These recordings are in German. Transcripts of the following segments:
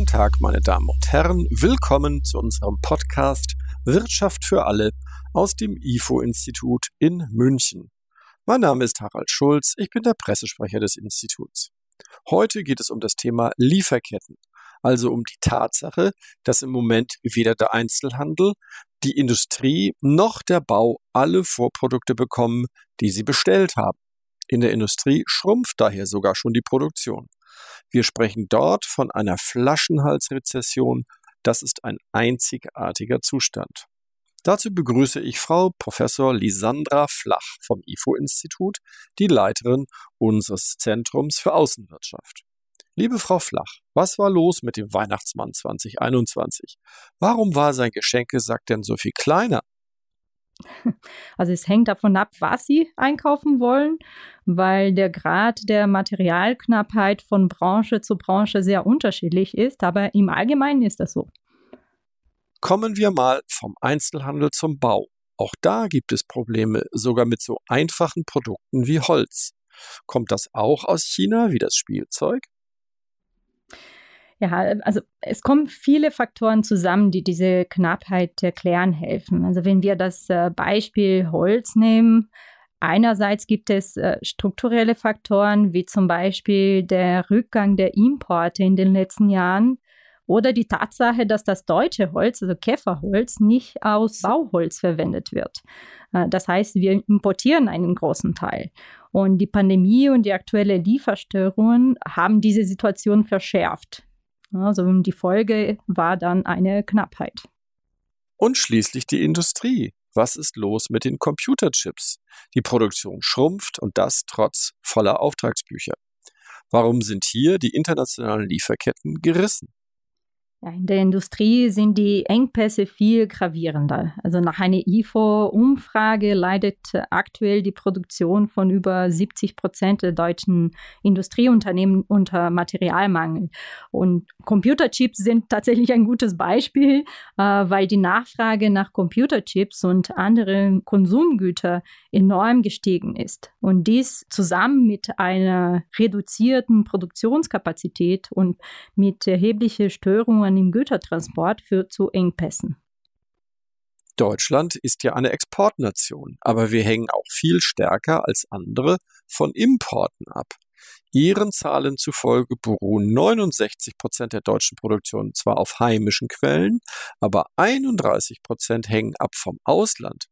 Guten Tag, meine Damen und Herren. Willkommen zu unserem Podcast Wirtschaft für alle aus dem IFO-Institut in München. Mein Name ist Harald Schulz, ich bin der Pressesprecher des Instituts. Heute geht es um das Thema Lieferketten, also um die Tatsache, dass im Moment weder der Einzelhandel, die Industrie noch der Bau alle Vorprodukte bekommen, die sie bestellt haben. In der Industrie schrumpft daher sogar schon die Produktion. Wir sprechen dort von einer Flaschenhalsrezession. Das ist ein einzigartiger Zustand. Dazu begrüße ich Frau Professor Lisandra Flach vom IFO-Institut, die Leiterin unseres Zentrums für Außenwirtschaft. Liebe Frau Flach, was war los mit dem Weihnachtsmann 2021? Warum war sein Geschenkesack denn so viel kleiner? Also es hängt davon ab, was Sie einkaufen wollen, weil der Grad der Materialknappheit von Branche zu Branche sehr unterschiedlich ist, aber im Allgemeinen ist das so. Kommen wir mal vom Einzelhandel zum Bau. Auch da gibt es Probleme, sogar mit so einfachen Produkten wie Holz. Kommt das auch aus China wie das Spielzeug? Ja, also es kommen viele Faktoren zusammen, die diese Knappheit erklären helfen. Also wenn wir das äh, Beispiel Holz nehmen, einerseits gibt es äh, strukturelle Faktoren, wie zum Beispiel der Rückgang der Importe in den letzten Jahren oder die Tatsache, dass das deutsche Holz, also Käferholz, nicht aus Bauholz verwendet wird. Äh, das heißt, wir importieren einen großen Teil. Und die Pandemie und die aktuelle Lieferstörungen haben diese Situation verschärft. Also die Folge war dann eine Knappheit. Und schließlich die Industrie. Was ist los mit den Computerchips? Die Produktion schrumpft und das trotz voller Auftragsbücher. Warum sind hier die internationalen Lieferketten gerissen? Ja, in der Industrie sind die Engpässe viel gravierender. Also nach einer IFO-Umfrage leidet aktuell die Produktion von über 70 Prozent der deutschen Industrieunternehmen unter Materialmangel. Und Computerchips sind tatsächlich ein gutes Beispiel, äh, weil die Nachfrage nach Computerchips und anderen Konsumgütern enorm gestiegen ist. Und dies zusammen mit einer reduzierten Produktionskapazität und mit erheblichen Störungen Störungen im Gütertransport führt zu Engpässen. Deutschland ist ja eine Exportnation, aber wir hängen auch viel stärker als andere von Importen ab. Ihren Zahlen zufolge beruhen 69 Prozent der deutschen Produktion zwar auf heimischen Quellen, aber 31 Prozent hängen ab vom Ausland.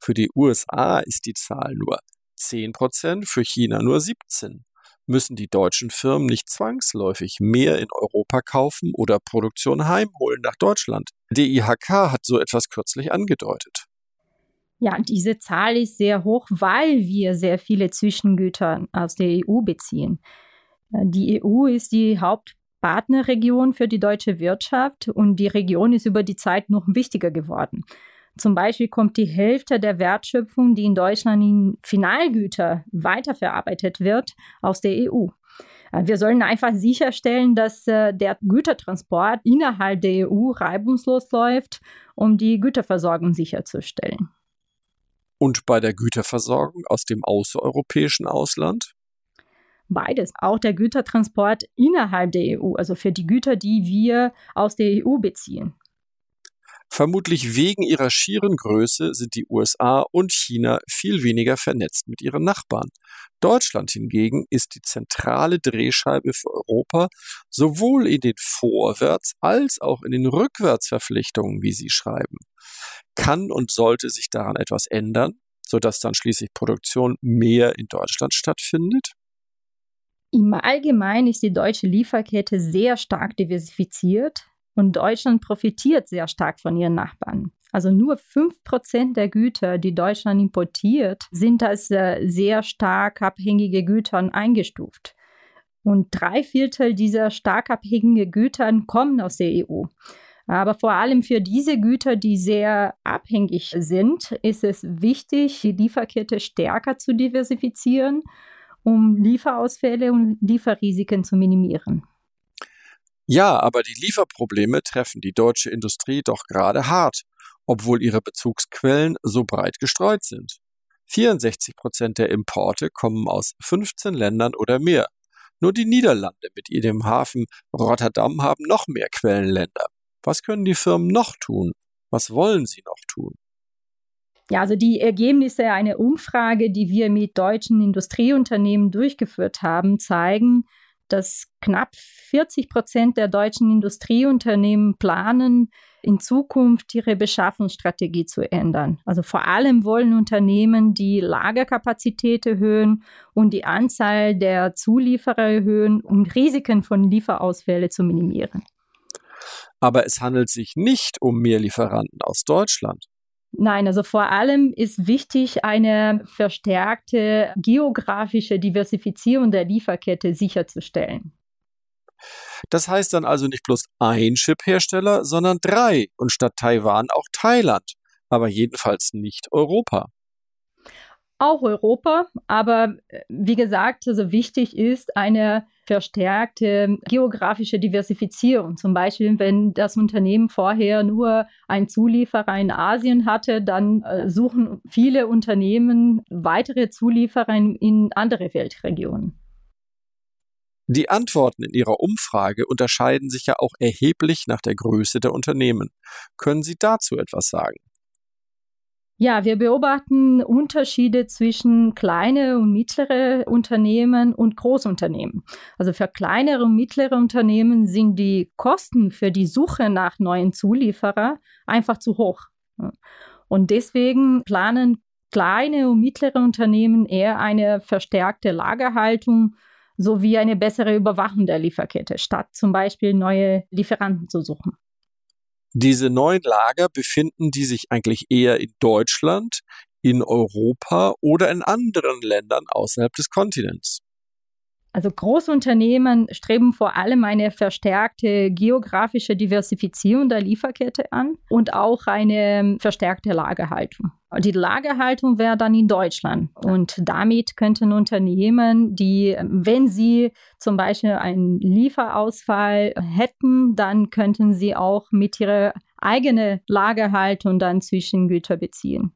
Für die USA ist die Zahl nur 10 Prozent, für China nur 17 müssen die deutschen Firmen nicht zwangsläufig mehr in Europa kaufen oder Produktion heimholen nach Deutschland. DIHK hat so etwas kürzlich angedeutet. Ja, diese Zahl ist sehr hoch, weil wir sehr viele Zwischengüter aus der EU beziehen. Die EU ist die Hauptpartnerregion für die deutsche Wirtschaft und die Region ist über die Zeit noch wichtiger geworden. Zum Beispiel kommt die Hälfte der Wertschöpfung, die in Deutschland in Finalgüter weiterverarbeitet wird, aus der EU. Äh, wir sollen einfach sicherstellen, dass äh, der Gütertransport innerhalb der EU reibungslos läuft, um die Güterversorgung sicherzustellen. Und bei der Güterversorgung aus dem außereuropäischen Ausland? Beides, auch der Gütertransport innerhalb der EU, also für die Güter, die wir aus der EU beziehen. Vermutlich wegen ihrer schieren Größe sind die USA und China viel weniger vernetzt mit ihren Nachbarn. Deutschland hingegen ist die zentrale Drehscheibe für Europa sowohl in den Vorwärts- als auch in den Rückwärtsverpflichtungen, wie Sie schreiben. Kann und sollte sich daran etwas ändern, sodass dann schließlich Produktion mehr in Deutschland stattfindet? Im Allgemeinen ist die deutsche Lieferkette sehr stark diversifiziert. Und Deutschland profitiert sehr stark von ihren Nachbarn. Also nur 5% der Güter, die Deutschland importiert, sind als äh, sehr stark abhängige Güter eingestuft. Und drei Viertel dieser stark abhängigen Güter kommen aus der EU. Aber vor allem für diese Güter, die sehr abhängig sind, ist es wichtig, die Lieferkette stärker zu diversifizieren, um Lieferausfälle und Lieferrisiken zu minimieren. Ja, aber die Lieferprobleme treffen die deutsche Industrie doch gerade hart, obwohl ihre Bezugsquellen so breit gestreut sind. 64 Prozent der Importe kommen aus 15 Ländern oder mehr. Nur die Niederlande mit ihrem Hafen Rotterdam haben noch mehr Quellenländer. Was können die Firmen noch tun? Was wollen sie noch tun? Ja, also die Ergebnisse einer Umfrage, die wir mit deutschen Industrieunternehmen durchgeführt haben, zeigen, dass knapp 40 Prozent der deutschen Industrieunternehmen planen, in Zukunft ihre Beschaffungsstrategie zu ändern. Also vor allem wollen Unternehmen die Lagerkapazität erhöhen und die Anzahl der Zulieferer erhöhen, um Risiken von Lieferausfällen zu minimieren. Aber es handelt sich nicht um mehr Lieferanten aus Deutschland. Nein, also vor allem ist wichtig, eine verstärkte geografische Diversifizierung der Lieferkette sicherzustellen. Das heißt dann also nicht bloß ein Chip-Hersteller, sondern drei und statt Taiwan auch Thailand, aber jedenfalls nicht Europa auch Europa. Aber äh, wie gesagt, also wichtig ist eine verstärkte geografische Diversifizierung. Zum Beispiel, wenn das Unternehmen vorher nur einen Zulieferer in Asien hatte, dann äh, suchen viele Unternehmen weitere Zulieferer in, in andere Weltregionen. Die Antworten in Ihrer Umfrage unterscheiden sich ja auch erheblich nach der Größe der Unternehmen. Können Sie dazu etwas sagen? Ja, wir beobachten Unterschiede zwischen kleine und mittlere Unternehmen und Großunternehmen. Also für kleinere und mittlere Unternehmen sind die Kosten für die Suche nach neuen Zulieferer einfach zu hoch. Und deswegen planen kleine und mittlere Unternehmen eher eine verstärkte Lagerhaltung sowie eine bessere Überwachung der Lieferkette, statt zum Beispiel neue Lieferanten zu suchen. Diese neuen Lager befinden die sich eigentlich eher in Deutschland, in Europa oder in anderen Ländern außerhalb des Kontinents. Also Großunternehmen streben vor allem eine verstärkte geografische Diversifizierung der Lieferkette an und auch eine verstärkte Lagerhaltung. Die Lagerhaltung wäre dann in Deutschland und damit könnten Unternehmen, die, wenn sie zum Beispiel einen Lieferausfall hätten, dann könnten sie auch mit ihrer eigenen Lagerhaltung dann Zwischengüter beziehen.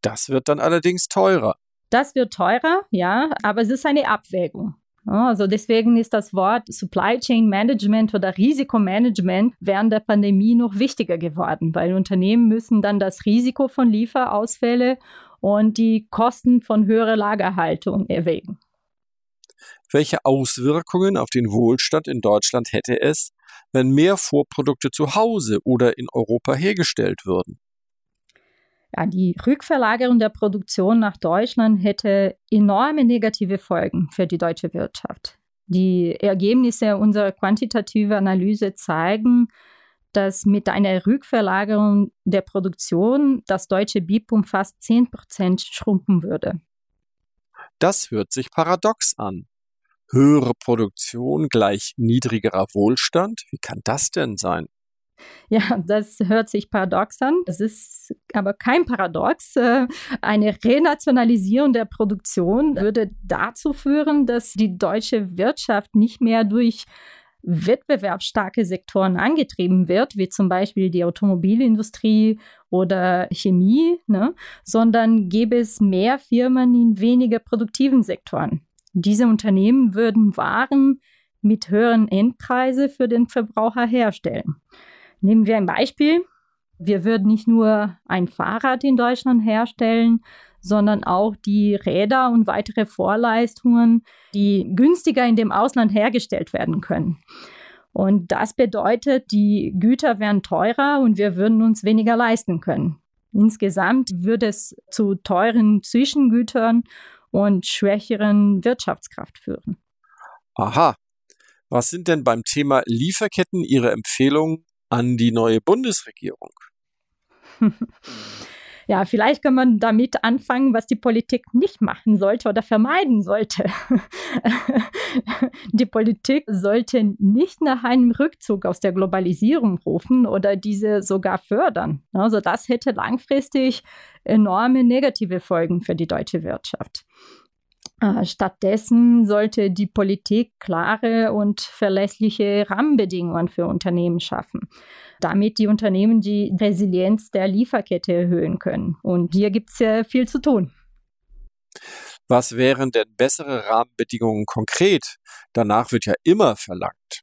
Das wird dann allerdings teurer. Das wird teurer, ja, aber es ist eine Abwägung. Also deswegen ist das Wort Supply Chain Management oder Risikomanagement während der Pandemie noch wichtiger geworden, weil Unternehmen müssen dann das Risiko von Lieferausfälle und die Kosten von höherer Lagerhaltung erwägen. Welche Auswirkungen auf den Wohlstand in Deutschland hätte es, wenn mehr Vorprodukte zu Hause oder in Europa hergestellt würden? Ja, die Rückverlagerung der Produktion nach Deutschland hätte enorme negative Folgen für die deutsche Wirtschaft. Die Ergebnisse unserer quantitativen Analyse zeigen, dass mit einer Rückverlagerung der Produktion das deutsche BIP um fast 10 Prozent schrumpfen würde. Das hört sich paradox an. Höhere Produktion gleich niedrigerer Wohlstand? Wie kann das denn sein? Ja, das hört sich paradox an. Das ist aber kein Paradox. Äh, eine Renationalisierung der Produktion würde dazu führen, dass die deutsche Wirtschaft nicht mehr durch wettbewerbsstarke Sektoren angetrieben wird, wie zum Beispiel die Automobilindustrie oder Chemie, ne, sondern gäbe es mehr Firmen in weniger produktiven Sektoren. Diese Unternehmen würden Waren mit höheren Endpreise für den Verbraucher herstellen. Nehmen wir ein Beispiel. Wir würden nicht nur ein Fahrrad in Deutschland herstellen, sondern auch die Räder und weitere Vorleistungen, die günstiger in dem Ausland hergestellt werden können. Und das bedeutet, die Güter wären teurer und wir würden uns weniger leisten können. Insgesamt würde es zu teuren Zwischengütern und schwächeren Wirtschaftskraft führen. Aha. Was sind denn beim Thema Lieferketten Ihre Empfehlungen an die neue Bundesregierung? Ja, vielleicht kann man damit anfangen, was die Politik nicht machen sollte oder vermeiden sollte. die Politik sollte nicht nach einem Rückzug aus der Globalisierung rufen oder diese sogar fördern. Also das hätte langfristig enorme negative Folgen für die deutsche Wirtschaft. Äh, stattdessen sollte die Politik klare und verlässliche Rahmenbedingungen für Unternehmen schaffen, damit die Unternehmen die Resilienz der Lieferkette erhöhen können. Und hier gibt es ja viel zu tun. Was wären denn bessere Rahmenbedingungen konkret? Danach wird ja immer verlangt.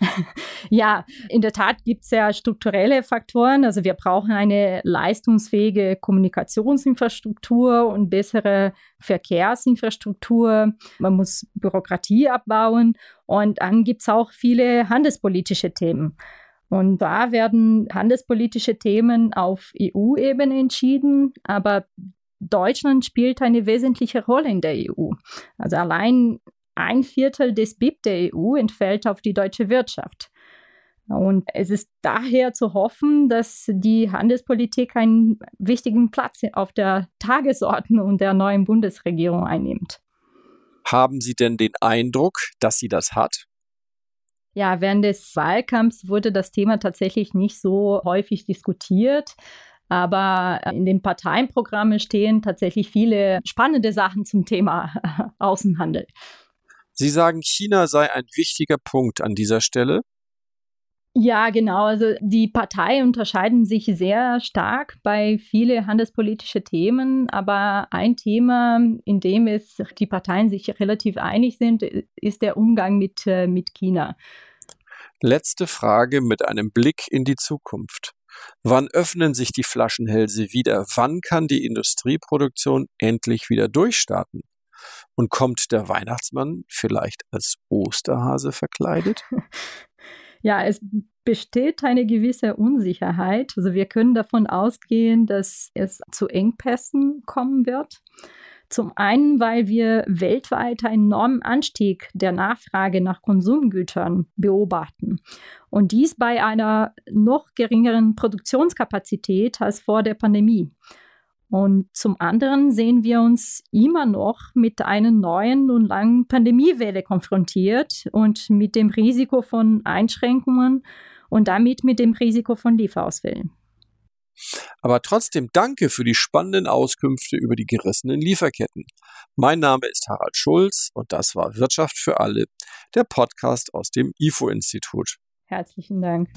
Ja, in der Tat gibt es ja strukturelle Faktoren. Also wir brauchen eine leistungsfähige Kommunikationsinfrastruktur und bessere Verkehrsinfrastruktur. Man muss Bürokratie abbauen und dann gibt es auch viele handelspolitische Themen. Und da werden handelspolitische Themen auf EU-Ebene entschieden, aber Deutschland spielt eine wesentliche Rolle in der EU. Also allein ein Viertel des BIP der EU entfällt auf die deutsche Wirtschaft. Und es ist daher zu hoffen, dass die Handelspolitik einen wichtigen Platz auf der Tagesordnung der neuen Bundesregierung einnimmt. Haben Sie denn den Eindruck, dass sie das hat? Ja, während des Wahlkampfs wurde das Thema tatsächlich nicht so häufig diskutiert. Aber in den Parteienprogrammen stehen tatsächlich viele spannende Sachen zum Thema Außenhandel. Sie sagen, China sei ein wichtiger Punkt an dieser Stelle. Ja, genau. Also die Parteien unterscheiden sich sehr stark bei vielen handelspolitischen Themen, aber ein Thema, in dem es die Parteien sich relativ einig sind, ist der Umgang mit, äh, mit China. Letzte Frage mit einem Blick in die Zukunft. Wann öffnen sich die Flaschenhälse wieder? Wann kann die Industrieproduktion endlich wieder durchstarten? Und kommt der Weihnachtsmann vielleicht als Osterhase verkleidet? Ja, es besteht eine gewisse Unsicherheit. Also wir können davon ausgehen, dass es zu Engpässen kommen wird. Zum einen, weil wir weltweit einen enormen Anstieg der Nachfrage nach Konsumgütern beobachten. Und dies bei einer noch geringeren Produktionskapazität als vor der Pandemie. Und zum anderen sehen wir uns immer noch mit einer neuen und langen Pandemiewelle konfrontiert und mit dem Risiko von Einschränkungen und damit mit dem Risiko von Lieferausfällen. Aber trotzdem danke für die spannenden Auskünfte über die gerissenen Lieferketten. Mein Name ist Harald Schulz und das war Wirtschaft für alle, der Podcast aus dem IFO-Institut. Herzlichen Dank.